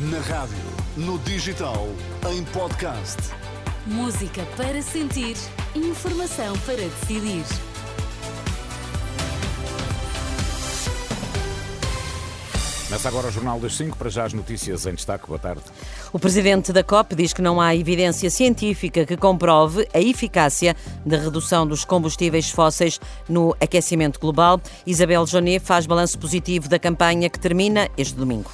Na rádio, no digital, em podcast. Música para sentir, informação para decidir. Começa agora o Jornal das 5 para já as notícias em destaque. Boa tarde. O presidente da COP diz que não há evidência científica que comprove a eficácia da redução dos combustíveis fósseis no aquecimento global. Isabel Jonet faz balanço positivo da campanha que termina este domingo.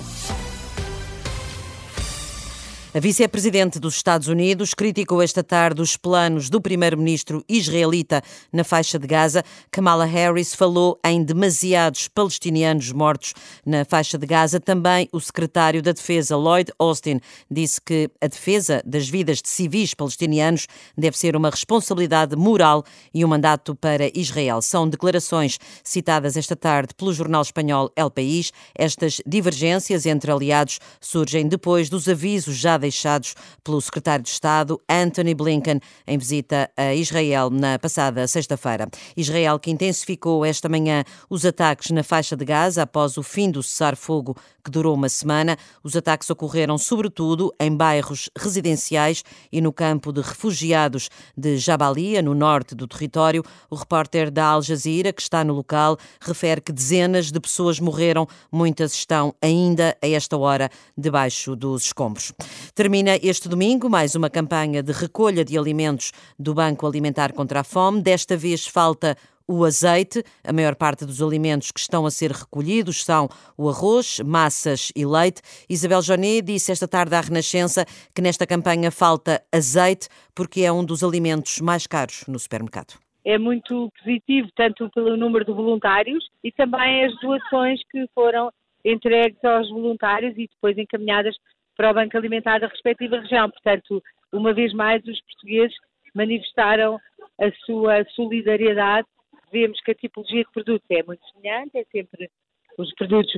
A vice-presidente dos Estados Unidos criticou esta tarde os planos do primeiro-ministro israelita na faixa de Gaza. Kamala Harris falou em demasiados palestinianos mortos na faixa de Gaza. Também o secretário da Defesa, Lloyd Austin, disse que a defesa das vidas de civis palestinianos deve ser uma responsabilidade moral e um mandato para Israel. São declarações citadas esta tarde pelo jornal espanhol El País. Estas divergências entre aliados surgem depois dos avisos já deixados pelo secretário de Estado Anthony Blinken em visita a Israel na passada sexta-feira. Israel que intensificou esta manhã os ataques na faixa de Gaza após o fim do cessar-fogo que durou uma semana. Os ataques ocorreram sobretudo em bairros residenciais e no campo de refugiados de Jabalia, no norte do território. O repórter da Al Jazeera, que está no local, refere que dezenas de pessoas morreram, muitas estão ainda a esta hora debaixo dos escombros. Termina este domingo mais uma campanha de recolha de alimentos do Banco Alimentar contra a Fome. Desta vez falta o azeite. A maior parte dos alimentos que estão a ser recolhidos são o arroz, massas e leite. Isabel Jonet disse esta tarde à Renascença que nesta campanha falta azeite porque é um dos alimentos mais caros no supermercado. É muito positivo, tanto pelo número de voluntários e também as doações que foram entregues aos voluntários e depois encaminhadas para o Banco Alimentar da respectiva região. Portanto, uma vez mais, os portugueses manifestaram a sua solidariedade. Vemos que a tipologia de produtos é muito semelhante, é sempre os produtos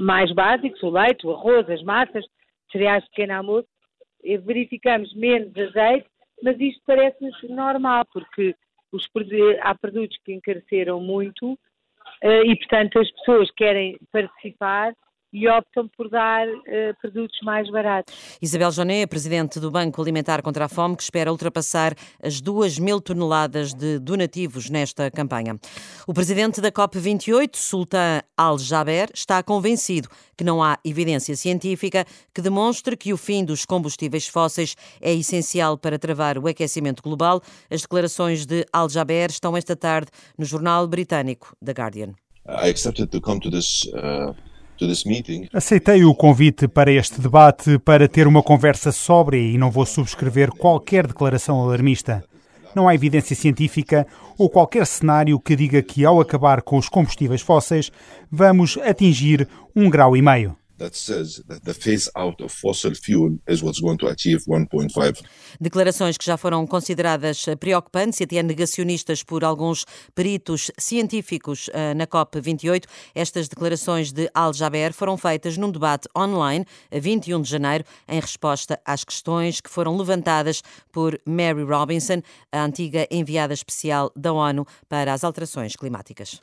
mais básicos, o leite, o arroz, as massas, cereais de pequeno almoço. Verificamos menos azeite, mas isto parece-nos normal, porque os, há produtos que encareceram muito eh, e, portanto, as pessoas querem participar e optam por dar uh, produtos mais baratos. Isabel Joné, presidente do Banco Alimentar contra a Fome, que espera ultrapassar as 2 mil toneladas de donativos nesta campanha. O presidente da COP28, Sultan Al-Jaber, está convencido que não há evidência científica que demonstre que o fim dos combustíveis fósseis é essencial para travar o aquecimento global. As declarações de Al-Jaber estão esta tarde no jornal britânico The Guardian. I accepted to come to this uh... Aceitei o convite para este debate para ter uma conversa sóbria e não vou subscrever qualquer declaração alarmista. Não há evidência científica ou qualquer cenário que diga que, ao acabar com os combustíveis fósseis, vamos atingir um grau e meio that says that the phase out of fossil fuel is what's going to achieve 1.5. Declarações que já foram consideradas preocupantes e até negacionistas por alguns peritos científicos eh, na COP28. Estas declarações de Al-Jaber foram feitas num debate online a 21 de janeiro em resposta às questões que foram levantadas por Mary Robinson, a antiga enviada especial da ONU para as alterações climáticas.